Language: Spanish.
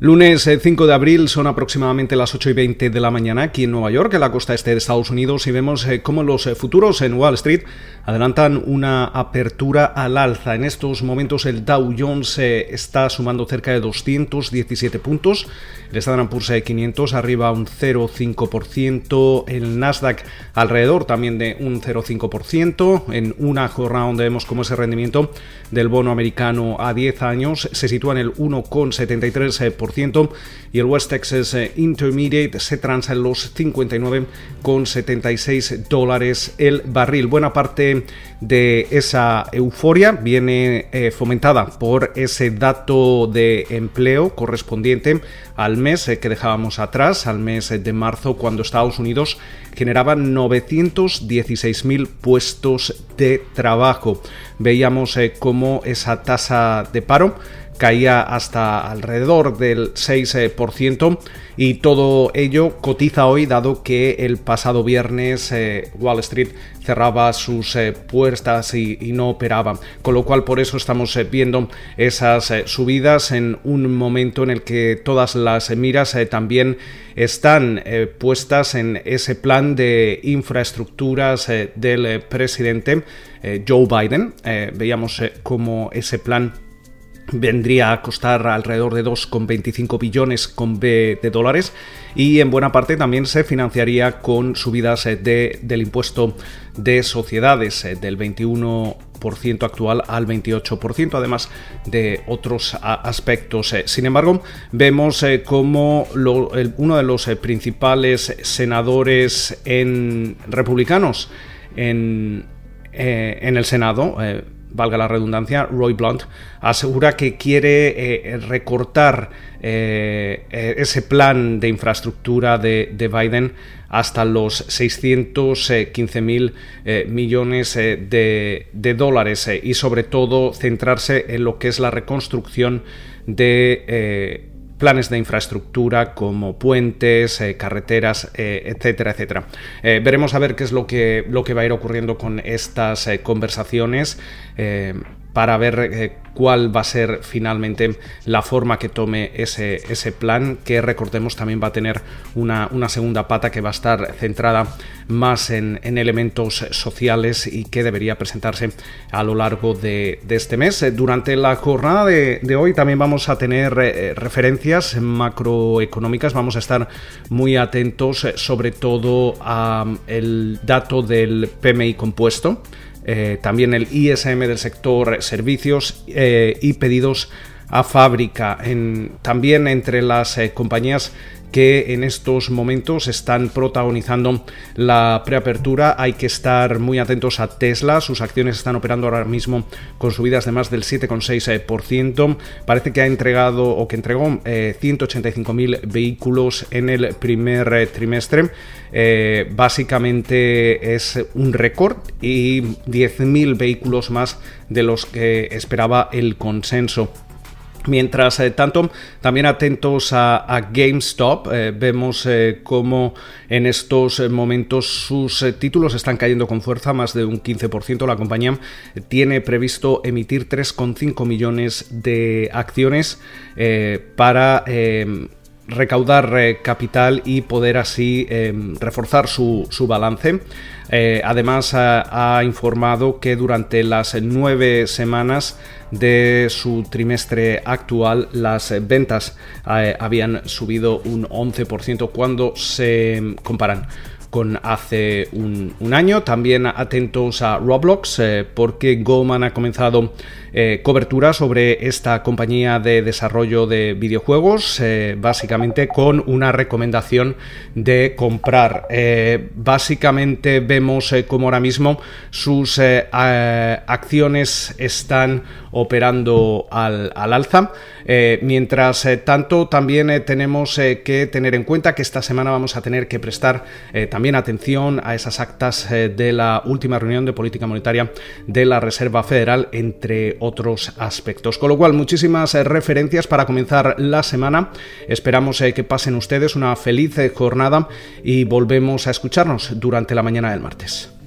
Lunes 5 eh, de abril son aproximadamente las 8 y 20 de la mañana aquí en Nueva York, en la costa este de Estados Unidos, y vemos eh, cómo los eh, futuros en Wall Street adelantan una apertura al alza. En estos momentos el Dow Jones está sumando cerca de 217 puntos, el Standard Poor's 500 arriba un 0,5%, el Nasdaq alrededor también de un 0,5%, en una jornada donde vemos cómo ese rendimiento del bono americano a 10 años se sitúa en el 1,73%, y el West Texas eh, Intermediate se transa en los 59,76 dólares el barril. Buena parte de esa euforia viene eh, fomentada por ese dato de empleo correspondiente al mes eh, que dejábamos atrás, al mes de marzo, cuando Estados Unidos generaba 916.000 puestos de trabajo. Veíamos cómo esa tasa de paro caía hasta alrededor del 6% y todo ello cotiza hoy dado que el pasado viernes eh, Wall Street cerraba sus eh, puertas y, no operaba, con lo cual por eso estamos eh, viendo esas subidas en un momento en el que todas las miras también están puestas en ese plan de infraestructuras del presidente Joe Biden. veíamos cómo ese plan vendría a costar alrededor de 2,25 billones de dólares y en buena parte también se financiaría con subidas eh, de, del impuesto de sociedades eh, del 21% actual al 28%, además de otros aspectos. Eh. Sin embargo, vemos como uno de los principales senadores en republicanos en, en el Senado, valga la redundancia, Roy Blunt, asegura que quiere eh, recortar eh, eh, ese plan de infraestructura de, Biden hasta los 615 mil millones de, de, dólares y sobre todo centrarse en lo que es la reconstrucción de planes de infraestructura como puentes, eh, carreteras, eh, etcétera, etcétera. Eh, veremos a ver qué es lo que, lo que va a ir ocurriendo con estas conversaciones para ver cuál va a ser finalmente la forma que tome ese, ese plan, que recordemos también va a tener una, segunda pata que va a estar centrada más en, elementos sociales y que debería presentarse a lo largo de, este mes. Durante la jornada de, hoy también vamos a tener eh, referencias macroeconómicas, vamos a estar muy atentos eh, sobre todo al dato del PMI compuesto. Eh, también el ISM del sector servicios eh, y pedidos a fábrica. también entre las eh, compañías que en estos momentos están protagonizando la preapertura. Hay que estar muy atentos a Tesla. Sus acciones están operando ahora mismo con subidas de más del 7,6%. Parece que ha entregado o que entregó 185.000 eh, vehículos en el primer eh, trimestre. Eh, básicamente es un récord y 10.000 vehículos más de los que esperaba el consenso. Mientras eh, tanto, también atentos a, GameStop, eh, vemos eh, cómo en estos momentos sus títulos están cayendo con fuerza, más de un 15%. La compañía tiene previsto emitir 3,5 millones de acciones para recaudar capital y poder así reforzar su, su balance. además ha, informado que durante las nueve semanas de su trimestre actual las ventas habían subido un 11% cuando se comparan con hace un, año. También atentos a Roblox eh, porque Goldman ha comenzado eh, cobertura sobre esta compañía de desarrollo de videojuegos, eh, básicamente con una recomendación de comprar. básicamente vemos como ahora mismo sus acciones están operando al, alza. mientras tanto, también tenemos que tener en cuenta que esta semana vamos a tener que prestar también atención a esas actas eh, de la última reunión de política monetaria de la Reserva Federal, entre otros aspectos. Con lo cual, muchísimas eh, referencias para comenzar la semana. Esperamos eh, que pasen ustedes una feliz jornada y volvemos a escucharnos durante la mañana del martes.